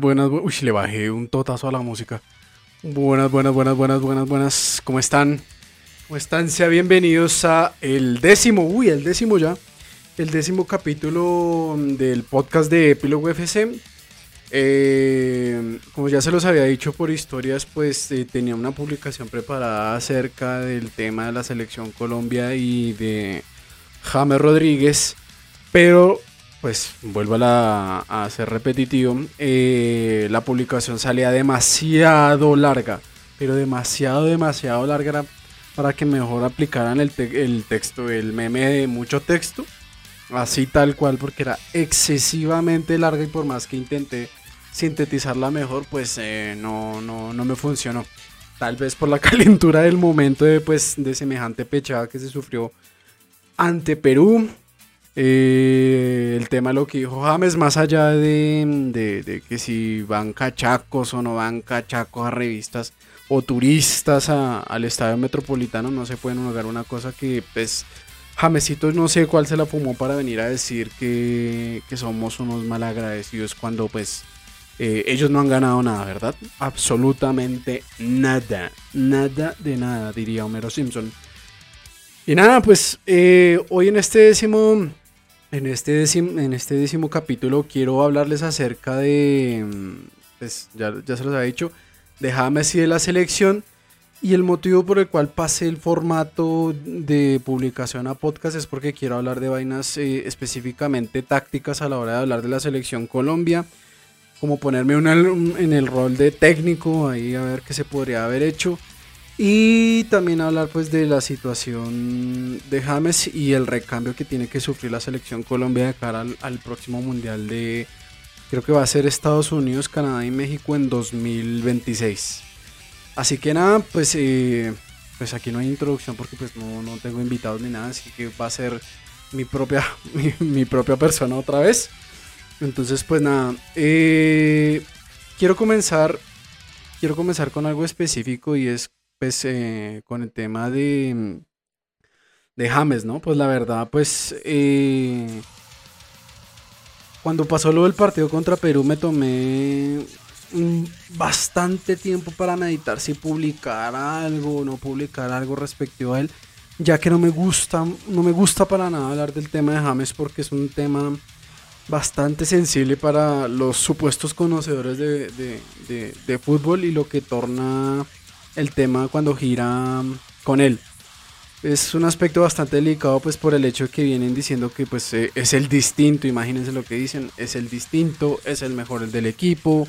Buenas, buenas, uy, le bajé un totazo a la música. Buenas, buenas, buenas, buenas, buenas, buenas. ¿Cómo están? ¿Cómo están? Sean bienvenidos a el décimo, uy, el décimo ya. El décimo capítulo del podcast de Epilogo FC. Eh, como ya se los había dicho por historias, pues eh, tenía una publicación preparada acerca del tema de la selección Colombia y de James Rodríguez. Pero pues vuelvo a, a ser repetitivo, eh, la publicación salía demasiado larga, pero demasiado, demasiado larga para que mejor aplicaran el, el texto, el meme de mucho texto, así tal cual, porque era excesivamente larga y por más que intenté sintetizarla mejor, pues eh, no, no, no me funcionó. Tal vez por la calentura del momento de, pues, de semejante pechada que se sufrió ante Perú, eh, el tema lo que dijo James, más allá de, que si van cachacos o no van cachacos a revistas o turistas al estadio metropolitano, no se pueden negar una cosa que, pues, Jamesito no sé cuál se la fumó para venir a decir que, somos unos malagradecidos cuando, pues, eh, ellos no han ganado nada, ¿verdad? Absolutamente nada, nada de nada, diría Homero Simpson. Y nada, pues eh, hoy en este décimo en este, décimo, en este décimo capítulo quiero hablarles acerca de, mm, pues ya, ya se los había dicho, de James y de la selección. Y el motivo por el cual pasé el formato de publicación a podcast es porque quiero hablar de vainas eh, específicamente tácticas a la hora de hablar de la selección Colombia. Como ponerme en el rol de técnico, ahí a ver qué se podría haber hecho. Y también hablar pues de la situación de James y el recambio que tiene que sufrir la selección Colombia de cara al, próximo mundial de creo que va a ser Estados Unidos, Canadá y México en 2026. Así que nada, pues eh, pues aquí no hay introducción porque pues no, no, tengo invitados ni nada, así que va a ser mi propia mi, propia persona otra vez. Entonces pues nada, eh, quiero comenzar quiero comenzar con algo específico y es pues eh, con el tema de, de James, ¿no? Pues la verdad, pues eh, cuando pasó lo del partido contra Perú me tomé bastante tiempo para meditar si publicar algo o no publicar algo respecto a él, ya que no me gusta, no me gusta para nada hablar del tema de James porque es un tema bastante sensible para los supuestos conocedores de fútbol y lo que torna el tema cuando gira con él. Es un aspecto bastante delicado pues por el hecho que vienen diciendo que pues eh, es el distinto, imagínense lo que dicen, es el distinto, es el mejor del equipo,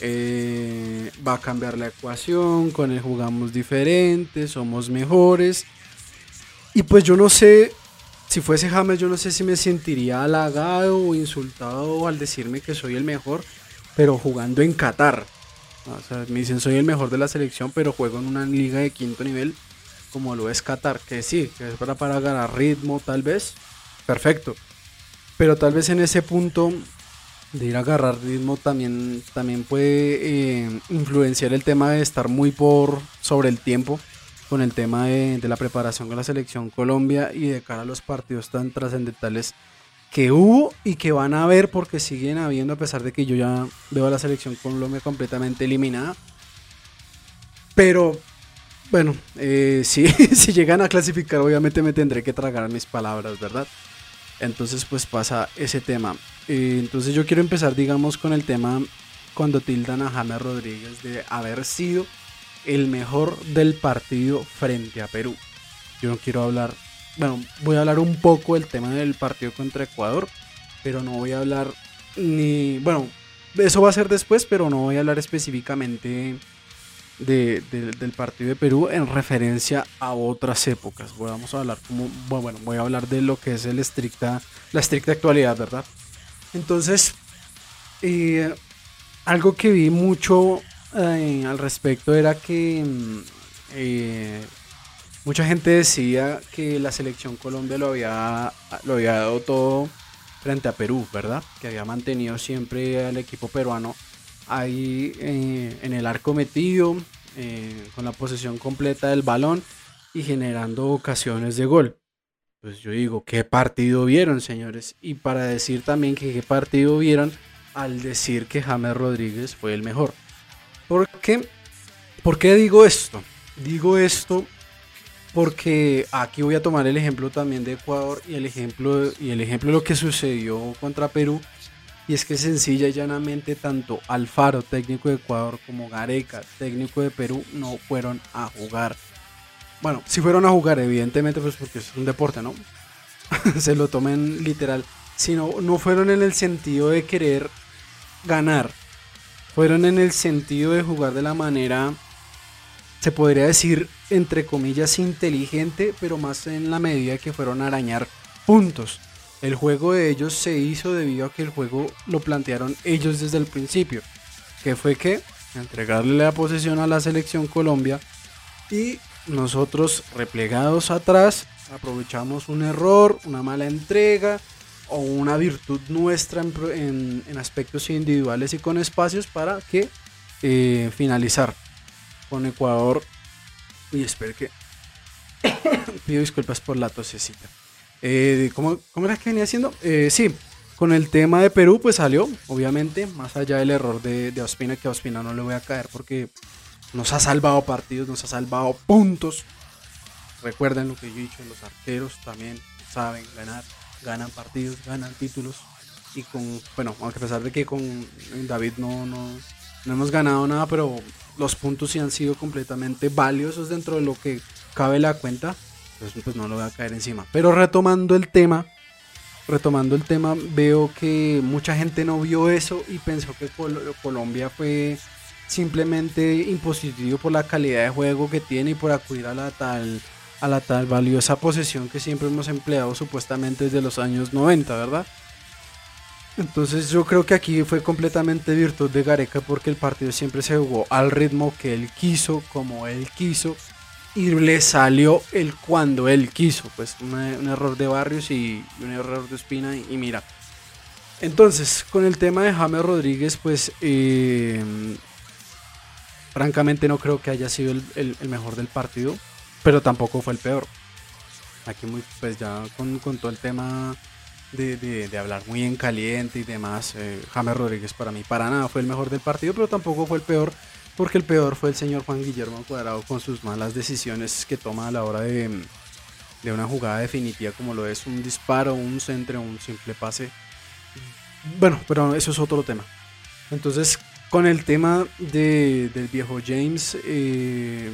eh, va a cambiar la ecuación, con él jugamos diferente, somos mejores. Y pues yo no sé, si fuese James yo no sé si me sentiría halagado o insultado al decirme que soy el mejor, pero jugando en Qatar. Me dicen soy el mejor de la selección, pero juego en una liga de quinto nivel como lo es Qatar, que sí, que es para, para ganar ritmo tal vez, perfecto. Pero tal vez en ese punto de ir a agarrar ritmo también, también puede eh, influenciar el tema de estar muy por sobre el tiempo con el tema de, de la preparación con la selección Colombia y de cara a los partidos tan trascendentales que hubo y que van a haber porque siguen habiendo a pesar de que yo ya veo a la selección Colombia completamente eliminada. Pero bueno, eh, si, si llegan a clasificar obviamente me tendré que tragar mis palabras, ¿verdad? Entonces pues pasa ese tema. Eh, entonces yo quiero empezar digamos con el tema cuando tildan a James Rodríguez de haber sido el mejor del partido frente a Perú. Yo no quiero hablar bueno, voy a hablar un poco del tema del partido contra Ecuador, pero no voy a hablar ni, bueno, eso va a ser después, pero no voy a hablar específicamente del partido de Perú en referencia a otras épocas. Vamos a hablar como, bueno, voy a hablar de lo que es el estricta, la estricta actualidad, ¿verdad? Entonces, eh, algo que vi mucho eh, al respecto era que mm, eh, Mucha gente decía que la selección Colombia lo había, lo había dado todo frente a Perú, ¿verdad? Que había mantenido siempre al equipo peruano ahí eh, en el arco metido, eh, con la posesión completa del balón y generando ocasiones de gol. Pues yo digo, ¿qué partido vieron, señores? Y para decir también que qué partido vieron, al decir que James Rodríguez fue el mejor. ¿Por qué? ¿Por qué digo esto? Digo esto porque aquí voy a tomar el ejemplo también de Ecuador y el ejemplo, y el ejemplo de lo que sucedió contra Perú. Y es que sencilla y llanamente tanto Alfaro, técnico de Ecuador, como Gareca, técnico de Perú, no fueron a jugar. Bueno, si fueron a jugar, evidentemente, pues porque es un deporte, ¿no? Se lo tomen literal. Sino no fueron en el sentido de querer ganar. Fueron en el sentido de jugar de la manera se podría decir, entre comillas, inteligente, pero más en la medida que fueron a arañar puntos. El juego de ellos se hizo debido a que el juego lo plantearon ellos desde el principio, que fue que entregarle la posesión a la selección Colombia y nosotros replegados atrás aprovechamos un error, una mala entrega o una virtud nuestra en, aspectos individuales y con espacios para que eh, finalizar con Ecuador. Y espero que. Pido disculpas por la tosecita. Eh, ¿cómo, era que venía haciendo? Eh, sí, con el tema de Perú, pues salió, obviamente, más allá del error de, de Ospina, que a Ospina no le voy a caer porque nos ha salvado partidos, nos ha salvado puntos. Recuerden lo que yo he dicho, los arqueros también saben ganar, ganan partidos, ganan títulos. Y con, bueno, aunque a pesar de que con David no, no, no hemos ganado nada, pero los puntos sí han sido completamente valiosos dentro de lo que cabe la cuenta, pues, pues no lo voy a caer encima. Pero retomando el tema, retomando el tema, veo que mucha gente no vio eso y pensó que Colombia fue simplemente impositivo por la calidad de juego que tiene y por acudir a la tal a la tal valiosa posesión que siempre hemos empleado supuestamente desde los años 90, ¿verdad? Entonces yo creo que aquí fue completamente virtud de Gareca porque el partido siempre se jugó al ritmo que él quiso, como él quiso, y le salió el cuando él quiso. Pues un, error de Barrios y un error de Espina y, mira. Entonces, con el tema de James Rodríguez, pues eh, francamente no creo que haya sido el, mejor del partido, pero tampoco fue el peor. Aquí muy, pues ya con, con todo el tema de, hablar muy en caliente y demás. Eh, James Rodríguez para mí para nada fue el mejor del partido, pero tampoco fue el peor, porque el peor fue el señor Juan Guillermo Cuadrado con sus malas decisiones que toma a la hora de, de una jugada definitiva como lo es un disparo, un centro, un simple pase. Bueno, pero eso es otro tema. Entonces, con el tema de, del viejo James, eh,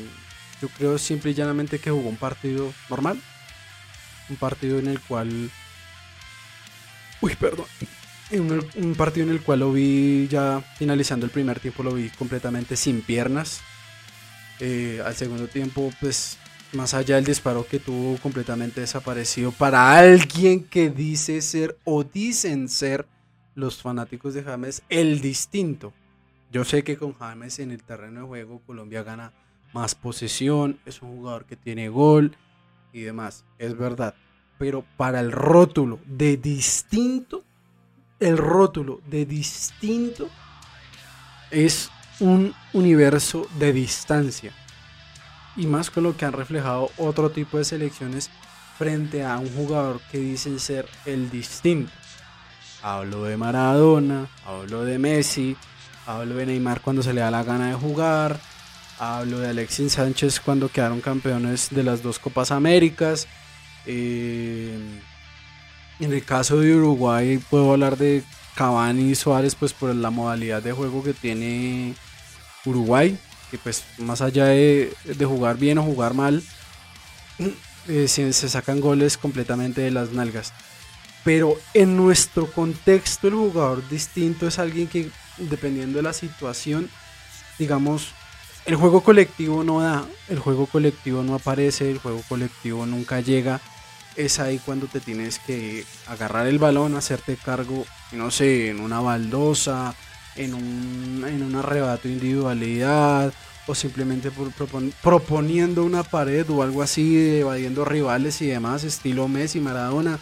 yo creo simple y llanamente que jugó un partido normal. Un partido en el cual Uy, perdón. En un, partido en el cual lo vi ya finalizando el primer tiempo, lo vi completamente sin piernas. Eh, al segundo tiempo, pues más allá del disparo que tuvo completamente desaparecido para alguien que dice ser o dicen ser los fanáticos de James el distinto. Yo sé que con James en el terreno de juego Colombia gana más posesión, es un jugador que tiene gol y demás, es verdad pero para el rótulo de distinto, el rótulo de distinto es un universo de distancia. Y más con lo que han reflejado otro tipo de selecciones frente a un jugador que dicen ser el distinto. Hablo de Maradona, hablo de Messi, hablo de Neymar cuando se le da la gana de jugar, hablo de Alexis Sánchez cuando quedaron campeones de las dos Copas Américas, eh, en el caso de Uruguay puedo hablar de Cavani y Suárez pues por la modalidad de juego que tiene Uruguay, que pues más allá de, jugar bien o jugar mal, eh, se, sacan goles completamente de las nalgas. Pero en nuestro contexto el jugador distinto es alguien que dependiendo de la situación, digamos, el juego colectivo no da, el juego colectivo no aparece, el juego colectivo nunca llega. Es ahí cuando te tienes que agarrar el balón, hacerte cargo, no sé, en una baldosa, en un, en un arrebato de individualidad, o simplemente por proponiendo una pared o algo así, evadiendo rivales y demás, estilo Messi, Maradona,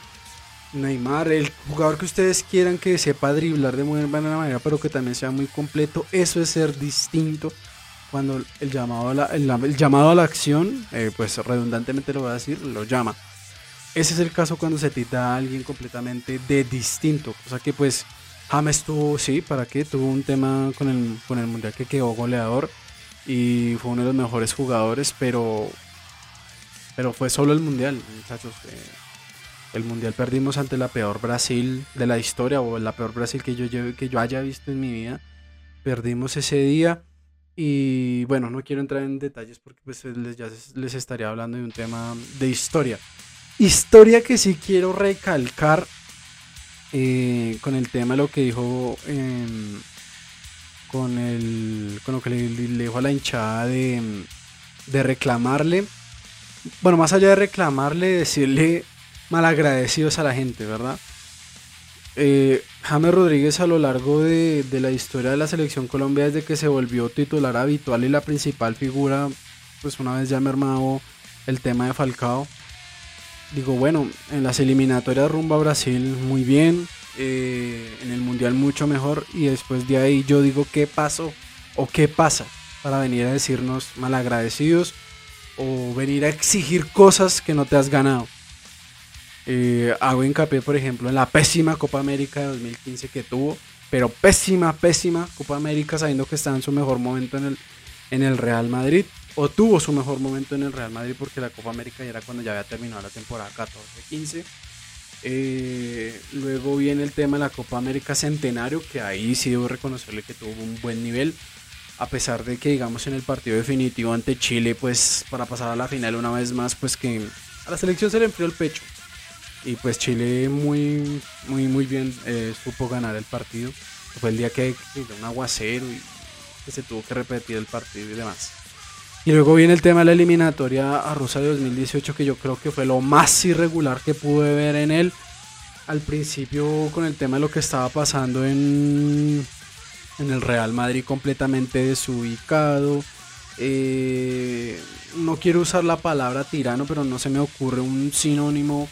Neymar, el jugador que ustedes quieran que sepa driblar de muy buena manera, pero que también sea muy completo, eso es ser distinto cuando el llamado a la, el, llamado a la acción, eh, pues redundantemente lo voy a decir, lo llama. Ese es el caso cuando se tita a alguien completamente de distinto, cosa que pues James tuvo, sí, ¿para qué? Tuvo un tema con el, con el Mundial que quedó goleador y fue uno de los mejores jugadores, pero, pero fue solo el Mundial, muchachos. Eh, el Mundial perdimos ante la peor Brasil de la historia o la peor Brasil que yo, que yo haya visto en mi vida. Perdimos ese día y bueno, no quiero entrar en detalles porque pues les, ya les estaría hablando de un tema de historia. Historia que sí quiero recalcar eh, con el tema lo que dijo em, con, el, con lo que le, dijo a la hinchada de, de reclamarle. Bueno, más allá de reclamarle, decirle malagradecidos a la gente, ¿verdad? Eh, James Rodríguez a lo largo de, la historia de la selección Colombia desde que se volvió titular habitual y la principal figura, pues una vez ya mermado el tema de Falcao, digo, bueno, en las eliminatorias rumba a Brasil muy bien, eh, en el Mundial mucho mejor y después de ahí yo digo, ¿qué pasó? ¿O qué pasa? Para venir a decirnos malagradecidos o venir a exigir cosas que no te has ganado. Eh, hago hincapié, por ejemplo, en la pésima Copa América de 2015 que tuvo, pero pésima, pésima Copa América sabiendo que está en su mejor momento en el, en el Real Madrid o tuvo su mejor momento en el Real Madrid porque la Copa América ya era cuando ya había terminado la temporada 14-15. Eh, luego viene el tema de la Copa América Centenario, que ahí sí debo reconocerle que tuvo un buen nivel, a pesar de que digamos en el partido definitivo ante Chile, pues para pasar a la final una vez más, pues que a la selección se le enfrió el pecho. Y pues Chile muy, muy, muy bien eh, supo ganar el partido. Fue el día que, que un aguacero y se tuvo que repetir el partido y demás. Y luego viene el tema de la eliminatoria a de 2018, que yo creo que fue lo más irregular que pude ver en él. Al principio con el tema de lo que estaba pasando en, en el Real Madrid completamente desubicado. Eh, no quiero usar la palabra tirano, pero no se me ocurre un sinónimo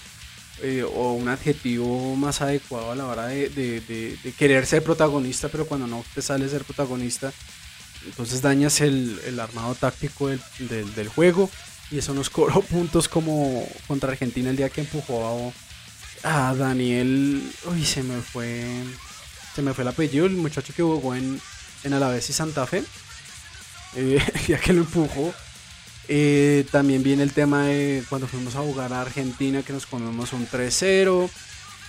eh, o un adjetivo más adecuado a la hora de, querer ser protagonista, pero cuando no te sale ser protagonista, entonces dañas el, armado táctico del, juego y eso nos cobró puntos como contra Argentina el día que empujó a, Daniel. Uy, se me fue. Se me fue el apellido, el muchacho que jugó en, en Alavés y Santa Fe. Eh, día que lo empujó. Eh, también viene el tema de cuando fuimos a jugar a Argentina que nos comemos un 3-0.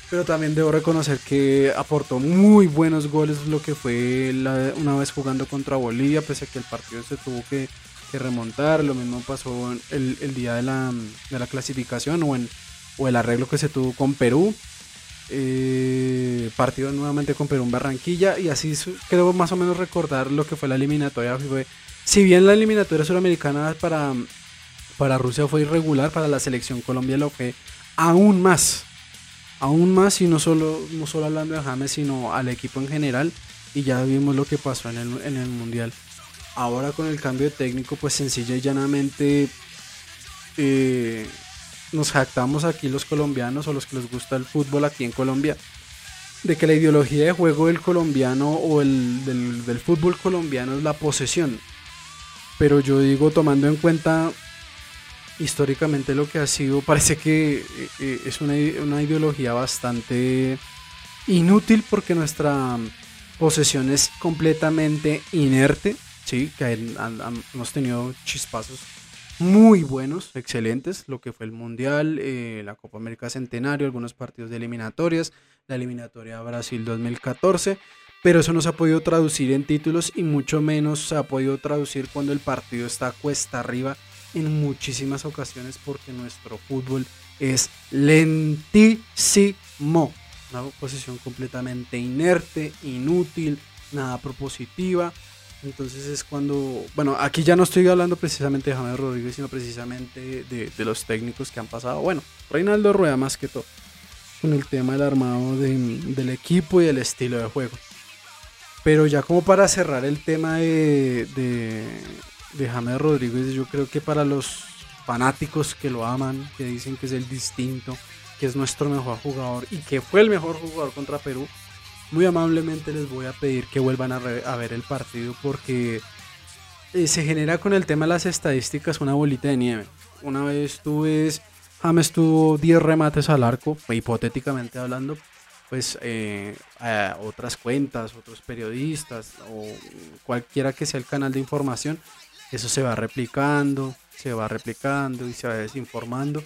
Pero también debo reconocer que aportó muy buenos goles lo que fue una vez jugando contra Bolivia, pese a que el partido se tuvo que, remontar. Lo mismo pasó el, día de la, de la, clasificación o, el arreglo que se tuvo con Perú. Eh, partido nuevamente con Perú en Barranquilla y así creo más o menos recordar lo que fue la eliminatoria. Si bien la eliminatoria suramericana para, para Rusia fue irregular, para la selección Colombia lo fue aún más aún más y no solo, no solo hablando de James, sino al equipo en general. Y ya vimos lo que pasó en el, en el Mundial. Ahora con el cambio de técnico, pues sencilla y llanamente eh, nos jactamos aquí los colombianos o los que les gusta el fútbol aquí en Colombia de que la ideología de juego del colombiano o el, del, del fútbol colombiano es la posesión. Pero yo digo, tomando en cuenta históricamente lo que ha sido, parece que eh, eh, es una, ideología bastante inútil porque nuestra posesión es completamente inerte, ¿sí? que hemos tenido chispazos muy buenos, excelentes, lo que fue el Mundial, eh, la Copa América Centenario, algunos partidos de eliminatorias, la eliminatoria Brasil 2014, pero eso no se ha podido traducir en títulos y mucho menos se ha podido traducir cuando el partido está cuesta arriba en muchísimas ocasiones porque nuestro fútbol es lentísimo. Una posición completamente inerte, inútil, nada propositiva. Entonces es cuando, bueno, aquí ya no estoy hablando precisamente de James Rodríguez, sino precisamente de, los técnicos que han pasado. Bueno, Reinaldo Rueda más que todo, con el tema del armado del equipo y el estilo de juego. Pero ya como para cerrar el tema de, de James Rodríguez, yo creo que para los fanáticos que lo aman, que dicen que es el distinto, que es nuestro mejor jugador y que fue el mejor jugador contra Perú, muy amablemente les voy a pedir que vuelvan a, ver el partido porque eh, se genera con el tema de las estadísticas una bolita de nieve. Una vez tú ves, James tuvo 10 remates al arco, hipotéticamente hablando, pues eh, a otras cuentas, otros periodistas o cualquiera que sea el canal de información, eso se va replicando, se va replicando y se va desinformando.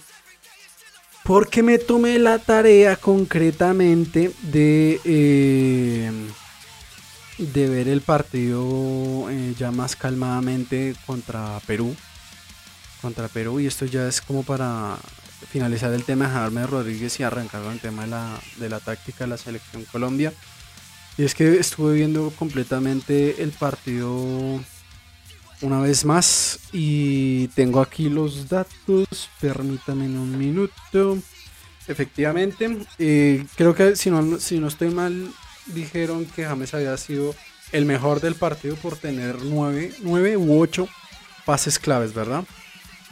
Porque me tomé la tarea concretamente de, eh, de ver el partido eh, ya más calmadamente contra Perú. Contra Perú y esto ya es como para finalizar el tema de Jaime Rodríguez y arrancar con el tema de la, de la táctica de la selección Colombia. Y es que estuve viendo completamente el partido una vez más y tengo aquí los datos. Permítame un minuto. Efectivamente, eh, creo que si no, si no estoy mal, dijeron que James había sido el mejor del partido por tener 9, 9 u 8 pases claves, ¿verdad?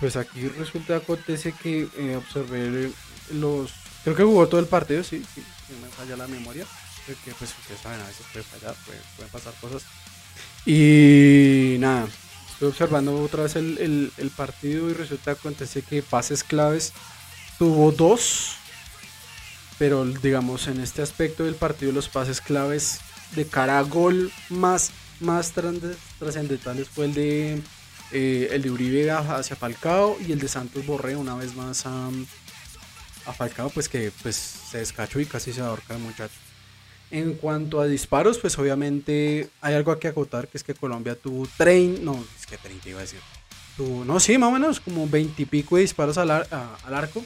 Pues aquí resulta acontece que eh, observé los. Creo que jugó todo el partido, sí, sí, me falla la memoria. Que pues ustedes saben, a veces puede fallar, pueden pasar cosas. Y nada, estoy observando otra vez el, el, partido y resulta acontece que pases claves tuvo dos. Pero digamos, en este aspecto del partido, los pases claves de cara a gol más, más trascendentales fue el de eh, el de Uribe hacia Falcao y el de Santos Borré una vez más a, Falcao, pues que pues se descachó y casi se ahorca el muchacho. En cuanto a disparos, pues obviamente hay algo que acotar, que es que Colombia tuvo 30, no, es que 30 iba a decir. Tuvo, no, sí, más o menos como 20 y pico de disparos al arco.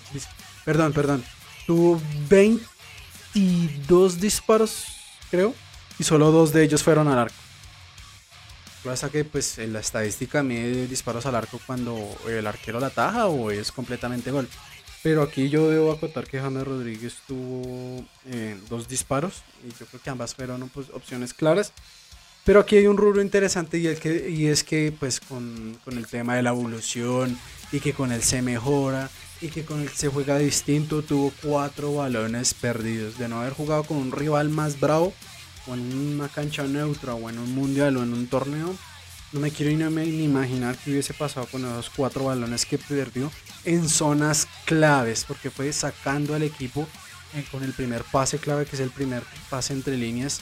Perdón, perdón. Tuvo 22 disparos, creo, y solo dos de ellos fueron al arco. Pasa que pues en la estadística mide disparos al arco cuando el arquero la taja o es completamente gol. Pero aquí yo debo acotar que James Rodríguez tuvo eh, dos disparos y yo creo que ambas fueron pues, opciones claras. Pero aquí hay un rubro interesante y, el que, y es que pues con, con, el tema de la evolución y que con él se mejora y que con él se juega distinto, tuvo cuatro balones perdidos. De no haber jugado con un rival más bravo, o en una cancha neutra o en un mundial o en un torneo, no me quiero ni, imaginar qué hubiese pasado con esos cuatro balones que perdió en zonas claves, porque fue sacando al equipo eh, con el primer pase clave, que es el primer pase entre líneas,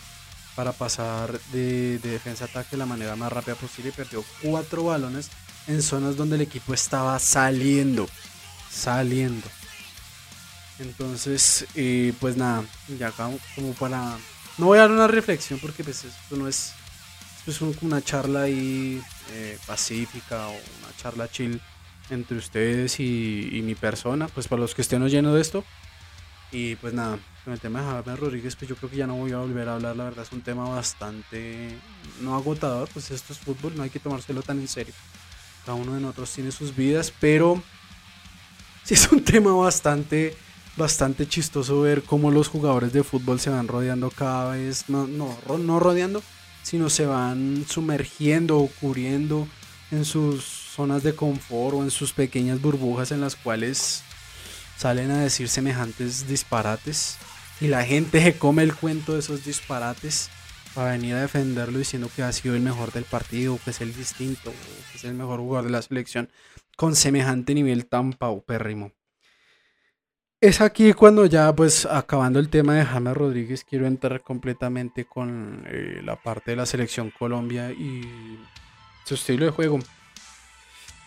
para pasar de, defensa a ataque de la manera más rápida posible. Y perdió cuatro balones en zonas donde el equipo estaba saliendo, saliendo. Entonces, eh, pues nada, ya como para no voy a dar una reflexión porque pues esto no es, una charla ahí eh, pacífica o una charla chill entre ustedes y, mi persona, pues para los que estén oyendo de esto. Y pues nada, con el tema de Javier Rodríguez, pues yo creo que ya no voy a volver a hablar, la verdad es un tema bastante, no agotador, pues esto es fútbol, no hay que tomárselo tan en serio. Cada uno de nosotros tiene sus vidas, pero sí es un tema bastante bastante chistoso ver cómo los jugadores de fútbol se van rodeando cada vez, no, no, no rodeando, sino se van sumergiendo o cubriendo en sus zonas de confort o en sus pequeñas burbujas en las cuales salen a decir semejantes disparates y la gente se come el cuento de esos disparates para venir a defenderlo diciendo que ha sido el mejor del partido, que es el distinto, que es el mejor jugador de la selección con semejante nivel tan paupérrimo. Es aquí cuando ya, pues, acabando el tema de James Rodríguez, quiero entrar completamente con eh, la parte de la selección Colombia y su estilo de juego.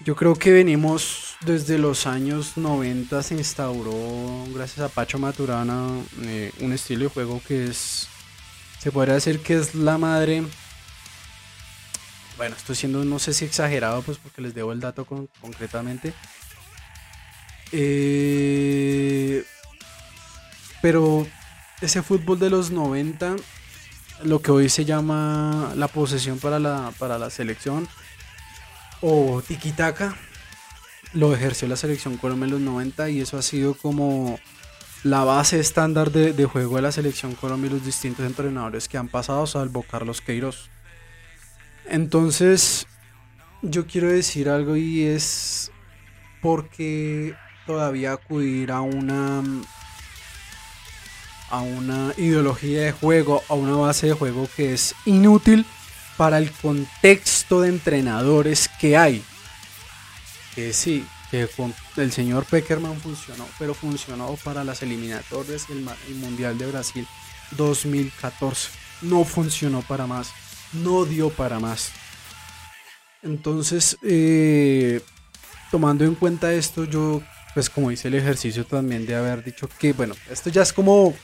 Yo creo que venimos desde los años 90, se instauró, gracias a Pacho Maturana, eh, un estilo de juego que es, se podría decir que es la madre. Bueno, estoy siendo, no sé si exagerado, pues porque les debo el dato concretamente eh, pero ese fútbol de los 90, lo que hoy se llama la posesión para la, para la selección o tiki-taka, lo ejerció la selección Colombia en los 90 y eso ha sido como la base estándar de, juego de la selección Colombia y los distintos entrenadores que han pasado, salvo Carlos Queiroz. Entonces, yo quiero decir algo y es porque todavía acudir a una a una ideología de juego, a una base de juego que es inútil para el contexto de entrenadores que hay. Que sí, que el señor Peckerman funcionó, pero funcionó para las eliminatorias y el, Mundial de Brasil 2014. No funcionó para más, no dio para más. Entonces, eh, tomando en cuenta esto, yo, pues como hice el ejercicio también de haber dicho que, bueno, esto ya es como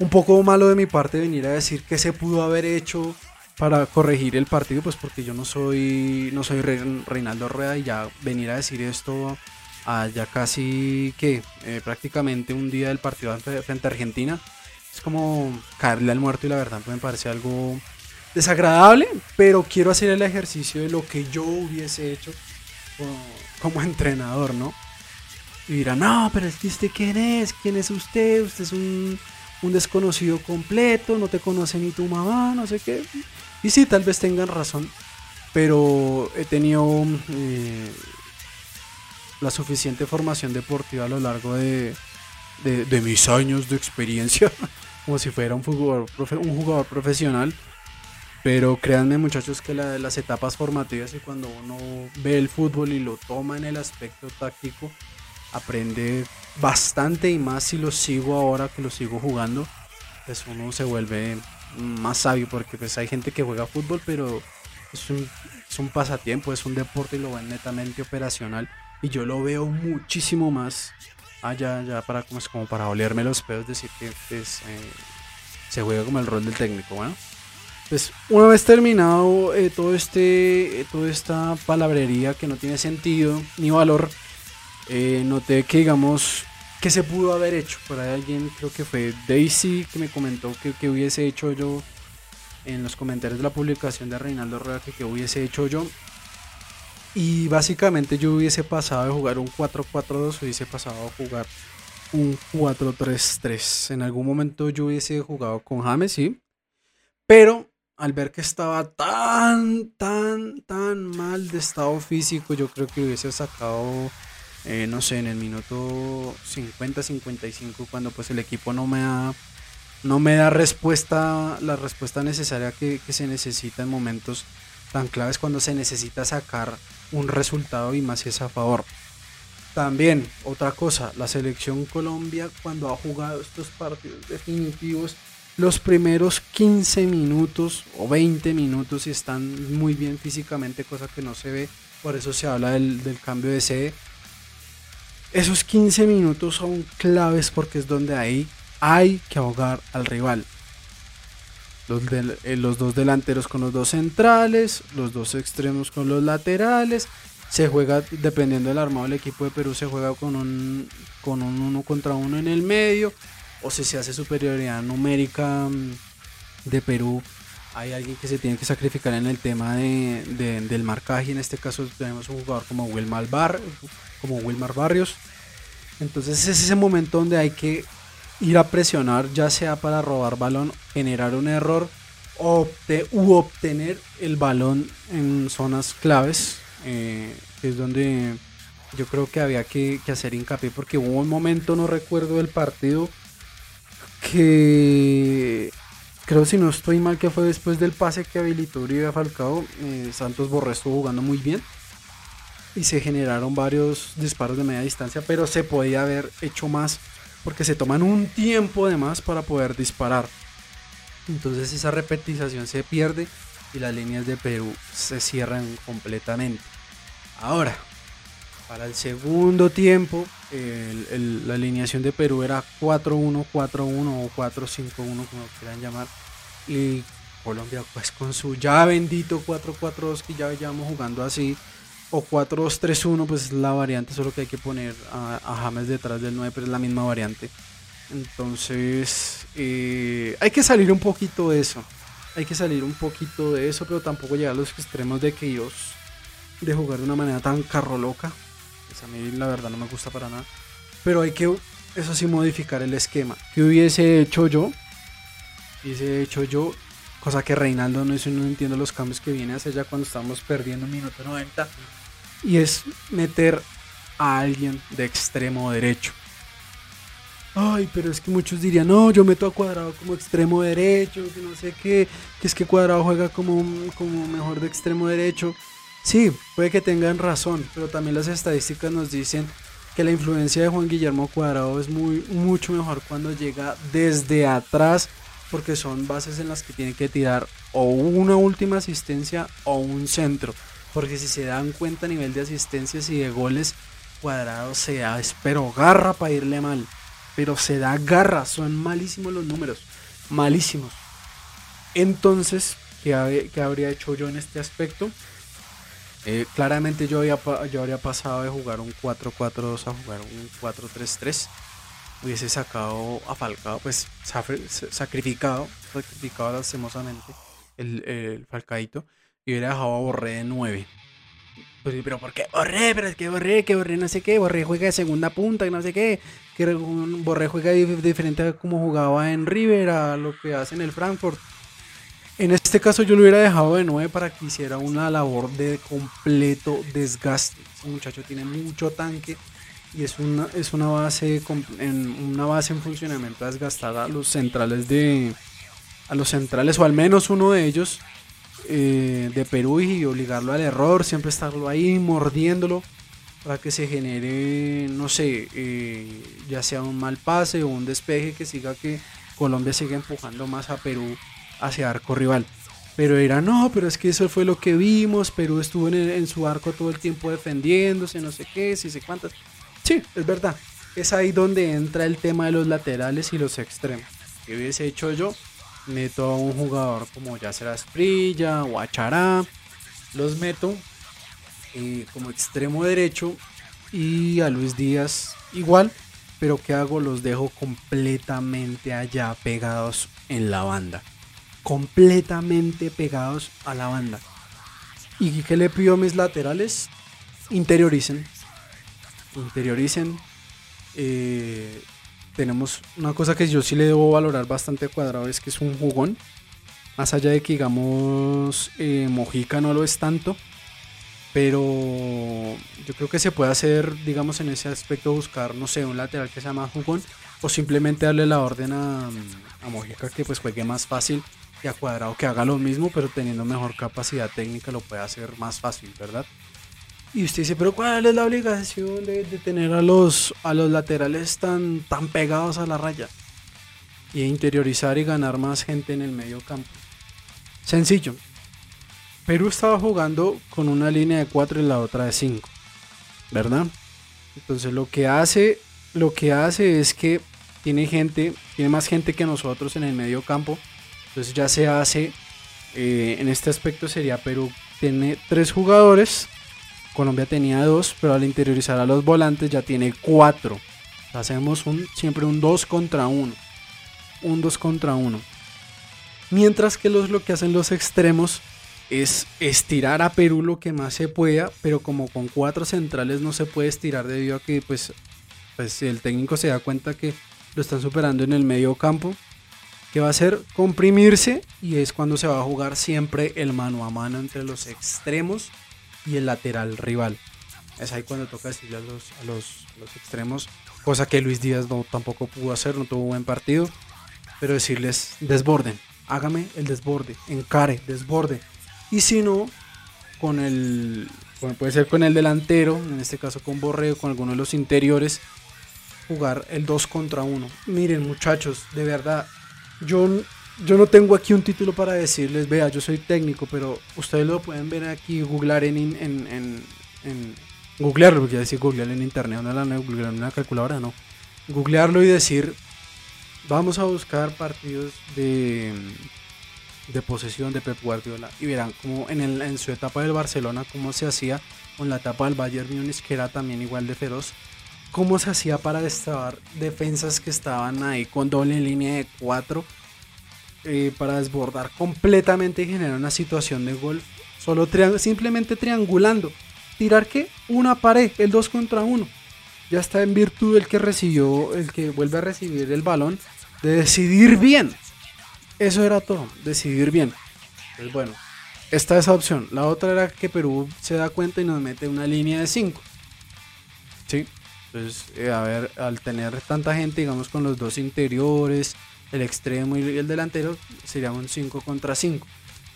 un poco malo de mi parte venir a decir que se pudo haber hecho para corregir el partido, pues porque yo no soy no soy Reinaldo Rueda y ya venir a decir esto a ya casi que eh, prácticamente un día del partido frente a Argentina es como caerle al muerto y la verdad me parece algo desagradable, pero quiero hacer el ejercicio de lo que yo hubiese hecho como, entrenador, ¿no? Y dirán, no, pero es que usted quién es, quién es usted, usted es un, un desconocido completo, no te conoce ni tu mamá, no sé qué. Y sí, tal vez tengan razón, pero he tenido eh, la suficiente formación deportiva a lo largo de, mis años de experiencia, como si fuera un jugador, un jugador profesional. Pero créanme muchachos que las etapas formativas y cuando uno ve el fútbol y lo toma en el aspecto táctico, aprende bastante y más si lo sigo ahora que lo sigo jugando, pues uno se vuelve más sabio porque pues hay gente que juega fútbol pero es un, es un pasatiempo, es un deporte y lo ven netamente operacional. Y yo lo veo muchísimo más allá ya para como, como para olerme los pedos decir que pues, eh, se juega como el rol del técnico bueno pues una vez terminado eh, todo este eh, toda esta palabrería que no tiene sentido ni valor noté que digamos que se pudo haber hecho por ahí alguien creo que fue Daisy que me comentó que, que hubiese hecho yo en los comentarios de la publicación de Reinaldo Rueda que, que hubiese hecho yo y básicamente yo hubiese pasado de jugar un 4-4-2, hubiese pasado a jugar un 4-3-3. En algún momento yo hubiese jugado con James, sí. Pero al ver que estaba tan, tan, tan mal de estado físico, yo creo que hubiese sacado, eh, no sé, en el minuto 50-55, cuando pues el equipo no me da, no me da respuesta, la respuesta necesaria que, se necesita en momentos tan claves cuando se necesita sacar un resultado y más es a favor. También, otra cosa, la selección Colombia cuando ha jugado estos partidos definitivos, los primeros 15 minutos o 20 minutos están muy bien físicamente, cosa que no se ve, por eso se habla del, del cambio de sede. Esos 15 minutos son claves porque es donde ahí hay que ahogar al rival. Eh, los, dos delanteros con los dos centrales, los dos extremos con los laterales. Se juega, dependiendo del armado del equipo de Perú, se juega con un, con un uno contra uno en el medio. O si se hace superioridad numérica mm, de Perú, hay alguien que se tiene que sacrificar en el tema de, del marcaje. En este caso tenemos un jugador como Wilmar, Bar, como Wilmar Barrios. Entonces es ese momento donde hay que ir a presionar, ya sea para robar balón, generar un error u obtener el balón en zonas claves, eh, que es donde yo creo que había que, hacer hincapié, porque hubo un momento, no recuerdo del partido, que creo si no estoy mal que fue después del pase que habilitó Uribe Falcao, eh, Santos Borré estuvo jugando muy bien y se generaron varios disparos de media distancia, pero se podía haber hecho más porque se toman un tiempo de más para poder disparar. Entonces esa repetización se pierde y las líneas de Perú se cierran completamente. Ahora, para el segundo tiempo, la alineación de Perú era 4-1, 4-1 o 4-5-1, como quieran llamar. Y Colombia, pues con su ya bendito 4-4-2 que ya llevamos jugando así, o 4-2-3-1, pues es la variante, solo que hay que poner a, James detrás del 9, pero es la misma variante. Entonces, eh, hay que salir un poquito de eso. Hay que salir un poquito de eso, pero tampoco llegar a los extremos de que ellos de jugar de una manera tan carro loca. Pues a mí la verdad no me gusta para nada. Pero hay que, eso sí, modificar el esquema. ¿Qué hubiese hecho yo? Hubiese hecho yo, cosa que Reinaldo no hizo, no entiendo los cambios que viene a hacer ya cuando estamos perdiendo un minuto 90 y es meter a alguien de extremo derecho. Ay, pero es que muchos dirían, no, yo meto a Cuadrado como extremo derecho, que no sé qué, que es que Cuadrado juega como, como mejor de extremo derecho. Sí, puede que tengan razón, pero también las estadísticas nos dicen que la influencia de Juan Guillermo Cuadrado es muy mucho mejor cuando llega desde atrás porque son bases en las que tiene que tirar o una última asistencia o un centro. Porque si se dan cuenta a nivel de asistencias y de goles, Cuadrado se da, pero garra para irle mal. Pero se da garra, son malísimos los números. Malísimos. Entonces, ¿qué, qué habría hecho yo en este aspecto? Eh, claramente yo, había, yo habría pasado de jugar un 4-4-2 a jugar un 4-3-3 hubiese sacado a Falcao, pues sacrificado, sacrificado lastimosamente el, el Falcaito y hubiera dejado a Borré de 9. Pues, pero ¿por qué Borré? Pero es que Borré, que Borré no sé qué, Borré juega de segunda punta y no sé qué, que Borré juega diferente a como jugaba en River, a lo que hace en el Frankfurt. En este caso yo lo hubiera dejado de 9 para que hiciera una labor de completo desgaste. Ese muchacho tiene mucho tanque y es una, es una base en una base en funcionamiento desgastada a los centrales de a los centrales o al menos uno de ellos eh, de Perú y obligarlo al error, siempre estarlo ahí mordiéndolo para que se genere, no sé, eh, ya sea un mal pase o un despeje que siga que Colombia siga empujando más a Perú hacia arco rival. Pero era, no, pero es que eso fue lo que vimos, Perú estuvo en, en su arco todo el tiempo defendiéndose, no sé qué, si sé cuántas. Sí, es verdad. Es ahí donde entra el tema de los laterales y los extremos. ¿Qué hubiese hecho yo? Meto a un jugador como ya será Sprilla o Achará. Los meto eh, como extremo derecho y a Luis Díaz igual. Pero ¿qué hago? Los dejo completamente allá pegados en la banda. Completamente pegados a la banda. ¿Y qué le pido a mis laterales? Interioricen interioricen. Eh, tenemos una cosa que yo sí le debo valorar bastante cuadrado, es que es un jugón. Más allá de que digamos eh, Mojica no lo es tanto. Pero yo creo que se puede hacer, digamos, en ese aspecto buscar, no sé, un lateral que sea más jugón. O simplemente darle la orden a, a Mojica que pues juegue más fácil y a Cuadrado que haga lo mismo, pero teniendo mejor capacidad técnica lo puede hacer más fácil, ¿verdad? Y usted dice, pero ¿cuál es la obligación de, tener a los, a los laterales tan, tan pegados a la raya? Y interiorizar y ganar más gente en el medio campo. Sencillo. Perú estaba jugando con una línea de 4 y la otra de 5. ¿Verdad? Entonces lo que hace, lo que hace es que tiene gente, tiene más gente que nosotros en el medio campo. Entonces ya se hace, eh, en este aspecto sería Perú tiene tres jugadores Colombia tenía dos, pero al interiorizar a los volantes ya tiene cuatro. Hacemos siempre un 2 contra 1. Un 2 contra 1. Mientras que los, lo que hacen los extremos es estirar a Perú lo que más se pueda, pero como con cuatro centrales no se puede estirar debido a que pues, pues el técnico se da cuenta que lo están superando en el medio campo. Que va a hacer comprimirse y es cuando se va a jugar siempre el mano a mano entre los extremos y el lateral rival. Es ahí cuando toca decirle a los, extremos, cosa que Luis Díaz no, tampoco pudo hacer, no tuvo buen partido, pero decirles desborden, hágame el desborde, encare, desborde. Y si no, con el, puede ser con el delantero, en este caso con Borreo, con alguno de los interiores, jugar el 2 contra 1. Miren muchachos, de verdad, yo yo no tengo aquí un título para decirles, vea, yo soy técnico, pero ustedes lo pueden ver aquí, googlear en, en, en, en googlearlo, porque decir googlear en internet, no la googlear en una calculadora, no. Googlearlo y decir, vamos a buscar partidos de, de posesión de Pep Guardiola y verán como en, el, en su etapa del Barcelona, cómo se hacía con la etapa del Bayern Múnich, que era también igual de feroz, cómo se hacía para destrabar defensas que estaban ahí con doble línea de cuatro eh, para desbordar completamente y generar una situación de gol. Solo simplemente triangulando. Tirar que una pared, el 2 contra 1. Ya está en virtud del que recibió, el que vuelve a recibir el balón, de decidir bien. Eso era todo, decidir bien. Pues bueno, esta es la opción. La otra era que Perú se da cuenta y nos mete una línea de 5. ¿Sí? Entonces, eh, a ver, al tener tanta gente, digamos, con los dos interiores, el extremo y el delantero sería un 5 contra 5.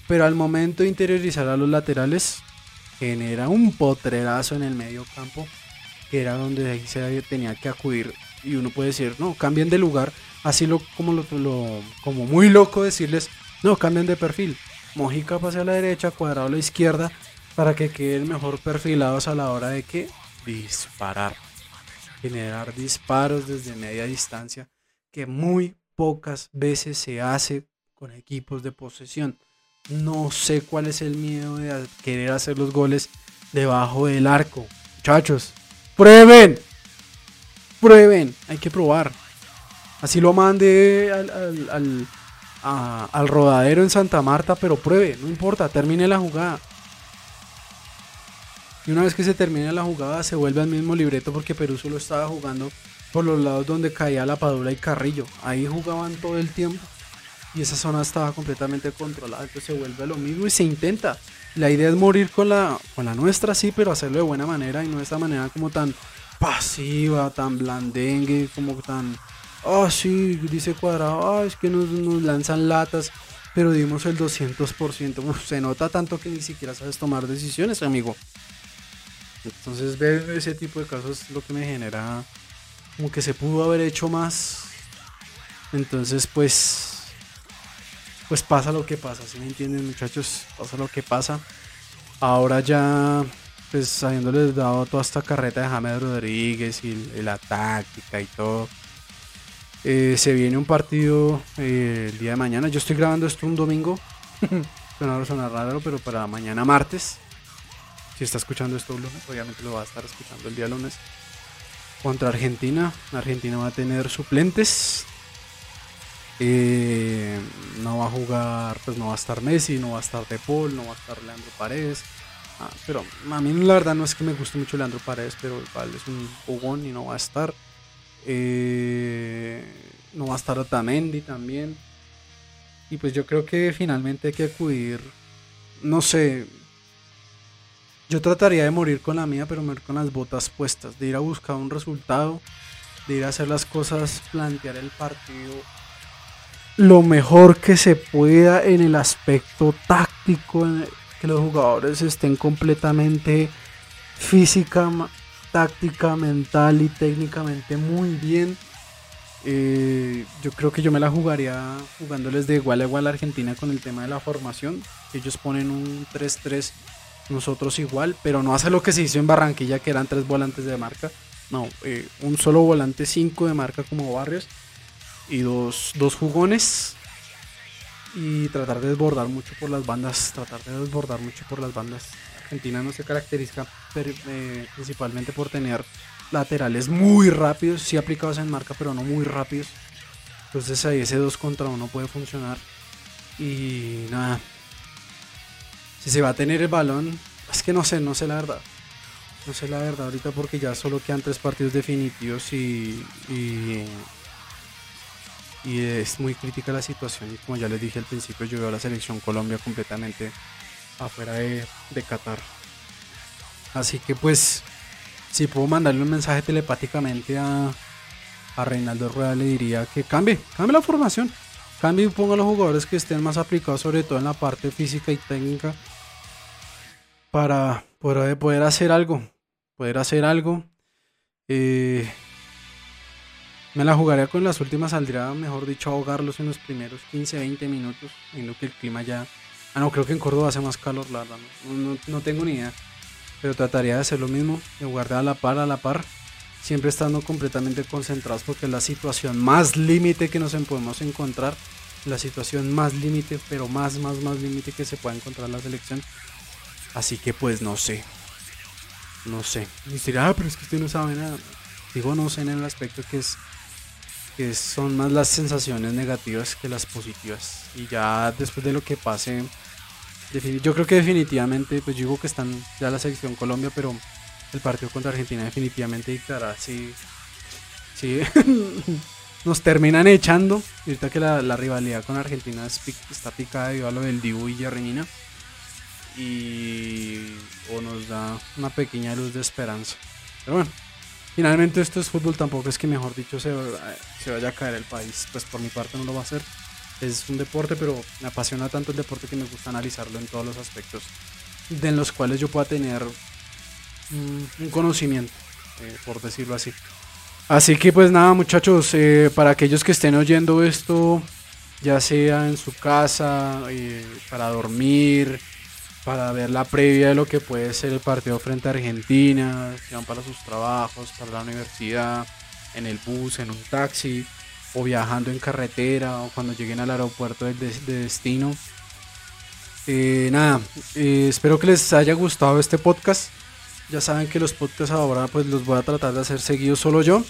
Pero al momento de interiorizar a los laterales, genera un potrerazo en el medio campo, que era donde se tenía que acudir. Y uno puede decir, no, cambien de lugar, así lo, como, lo, como muy loco decirles, no, cambien de perfil. Mojica pase a la derecha, cuadrado a la izquierda, para que queden mejor perfilados a la hora de que disparar. Generar disparos desde media distancia, que muy pocas veces se hace con equipos de posesión. No sé cuál es el miedo de querer hacer los goles debajo del arco. Muchachos, prueben. Prueben. Hay que probar. Así lo mande al, al rodadero en Santa Marta, pero pruebe. No importa, termine la jugada. Y una vez que se termina la jugada se vuelve al mismo libreto porque Perú solo estaba jugando por los lados donde caía la Padula y Carrillo. Ahí jugaban todo el tiempo y esa zona estaba completamente controlada. Entonces se vuelve a lo mismo y se intenta. La idea es morir con la, con la nuestra, sí, pero hacerlo de buena manera y no de esta manera como tan pasiva, tan blandengue, como tan... Ah, sí, dice cuadrado, ah, es que nos, nos lanzan latas, pero dimos el 200%. se nota tanto que ni siquiera sabes tomar decisiones, amigo. Entonces ver ese tipo de casos es lo que me genera como que se pudo haber hecho más. Entonces pues pues pasa lo que pasa, si me entienden muchachos? Pasa lo que pasa. Ahora ya pues habiéndoles dado toda esta carreta de James Rodríguez y, la táctica y todo. Eh, se viene un partido eh, el día de mañana. Yo estoy grabando esto un domingo. suena, suena raro, pero para mañana martes. Si está escuchando esto un lunes, obviamente lo va a estar escuchando el día lunes. Contra Argentina. Argentina va a tener suplentes. Eh, no va a jugar, pues no va a estar Messi, no va a estar De Paul, no va a estar Leandro Paredes. Ah, pero a mí la verdad no es que me guste mucho Leandro Paredes, pero igual es un jugón y no va a estar. Eh, no va a estar Otamendi también. Y pues yo creo que finalmente hay que acudir, no sé, yo trataría de morir con la mía, pero morir con las botas puestas, de ir a buscar un resultado, de ir a hacer las cosas, plantear el partido lo mejor que se pueda en el aspecto táctico, que los jugadores estén completamente física, táctica, mental y técnicamente muy bien. Eh, yo creo que yo me la jugaría jugándoles de igual a igual a Argentina con el tema de la formación. Ellos ponen un 3-3 nosotros igual, pero no hace lo que se hizo en Barranquilla, que eran tres volantes de marca. No, eh, un solo volante 5 de marca como Barrios y dos, dos jugones. Y tratar de desbordar mucho por las bandas, tratar de desbordar mucho por las bandas. Argentina no se caracteriza eh, principalmente por tener laterales muy rápidos, sí aplicados en marca, pero no muy rápidos. Entonces ahí ese 2 contra 1 puede funcionar. Y nada, si se va a tener el balón, es que no sé, no sé la verdad. No sé la verdad ahorita porque ya solo quedan tres partidos definitivos y, y, es muy crítica la situación. Y como ya les dije al principio, yo veo a la selección Colombia completamente afuera de, de Qatar. Así que pues, si puedo mandarle un mensaje telepáticamente a, a Reinaldo Rueda, le diría que cambie, cambie la formación. Cambie y ponga a los jugadores que estén más aplicados, sobre todo en la parte física y técnica para poder, hacer algo. Poder hacer algo. Eh, me la jugaría con las últimas, saldría, mejor dicho, ahogarlos en los primeros 15, 20 minutos, en lo que el clima ya... Ah, no, creo que en Córdoba hace más calor, la verdad, no, tengo ni idea. Pero trataría de hacer lo mismo, de guardar a la par, a la par, siempre estando completamente concentrados, porque es la situación más límite que nos podemos encontrar, la situación más límite, pero más, más, más límite que se pueda encontrar en la selección Así que pues no sé. No sé. Y dirá, ah, pero es que usted no sabe nada. Digo no sé en el aspecto que es que son más las sensaciones negativas que las positivas. Y ya después de lo que pase, yo creo que definitivamente, pues yo digo que están ya la selección Colombia, pero el partido contra Argentina definitivamente dictará si, si nos terminan echando. Ahorita que la, rivalidad con Argentina está picada debido a lo del Dibu y Yarrenina y o nos da una pequeña luz de esperanza. Pero bueno, finalmente esto es fútbol, tampoco es que mejor dicho se, se vaya a caer el país, pues por mi parte no lo va a hacer. Es un deporte, pero me apasiona tanto el deporte que me gusta analizarlo en todos los aspectos de los cuales yo pueda tener un conocimiento, eh, por decirlo así. Así que pues nada muchachos, eh, para aquellos que estén oyendo esto, ya sea en su casa, eh, para dormir, para ver la previa de lo que puede ser el partido frente a Argentina, si van para sus trabajos, para la universidad, en el bus, en un taxi, o viajando en carretera, o cuando lleguen al aeropuerto de, destino. Eh, nada, eh, espero que les haya gustado este podcast. Ya saben que los podcasts ahora pues los voy a tratar de hacer seguidos solo yo.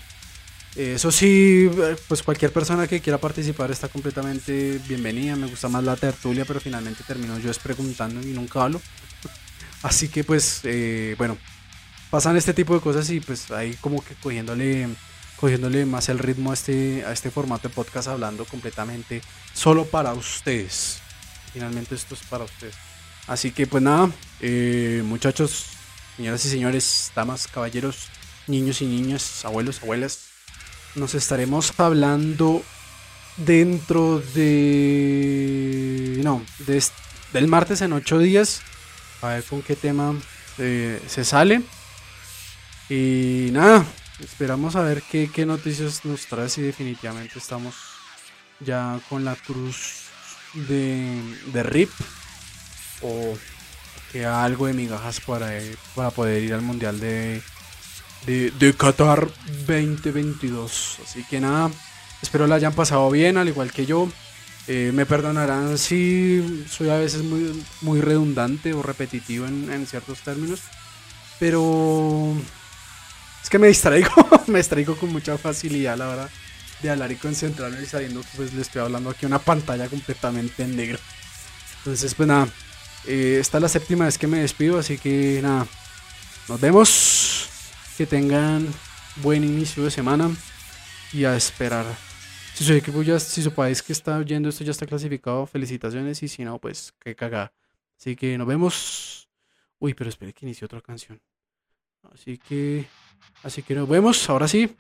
Eso sí, pues cualquier persona que quiera participar está completamente bienvenida. Me gusta más la tertulia, pero finalmente termino yo es preguntando y nunca hablo. Así que pues, eh, bueno, pasan este tipo de cosas y pues ahí como que cogiéndole, cogiéndole más el ritmo a este, a este formato de podcast hablando completamente solo para ustedes. Finalmente esto es para ustedes. Así que pues nada, eh, muchachos, señoras y señores, damas, caballeros, niños y niñas, abuelos, abuelas nos estaremos hablando dentro de... No, del martes en ocho días. A ver con qué tema eh, se sale. Y nada, esperamos a ver qué, noticias nos trae si definitivamente estamos ya con la cruz de, de RIP. O que algo de migajas para, para poder ir al Mundial de, de, Qatar 2022. Así que nada, espero la hayan pasado bien, al igual que yo. Eh, me perdonarán si soy a veces muy, muy redundante o repetitivo en, ciertos términos. Pero es que me distraigo, me distraigo con mucha facilidad la hora de hablar y concentrarme sabiendo que pues le estoy hablando aquí una pantalla completamente en negro. Entonces pues nada, eh, esta es la séptima vez que me despido, así que nada, nos vemos. Que tengan buen inicio de semana y a esperar. Si su equipo ya, si su país que está oyendo esto ya está clasificado, felicitaciones y si no, pues que caga. Así que nos vemos. Uy, pero espere que inicie otra canción. Así que, así que nos vemos. Ahora sí.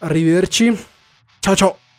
Arrivederci. Chao, chao.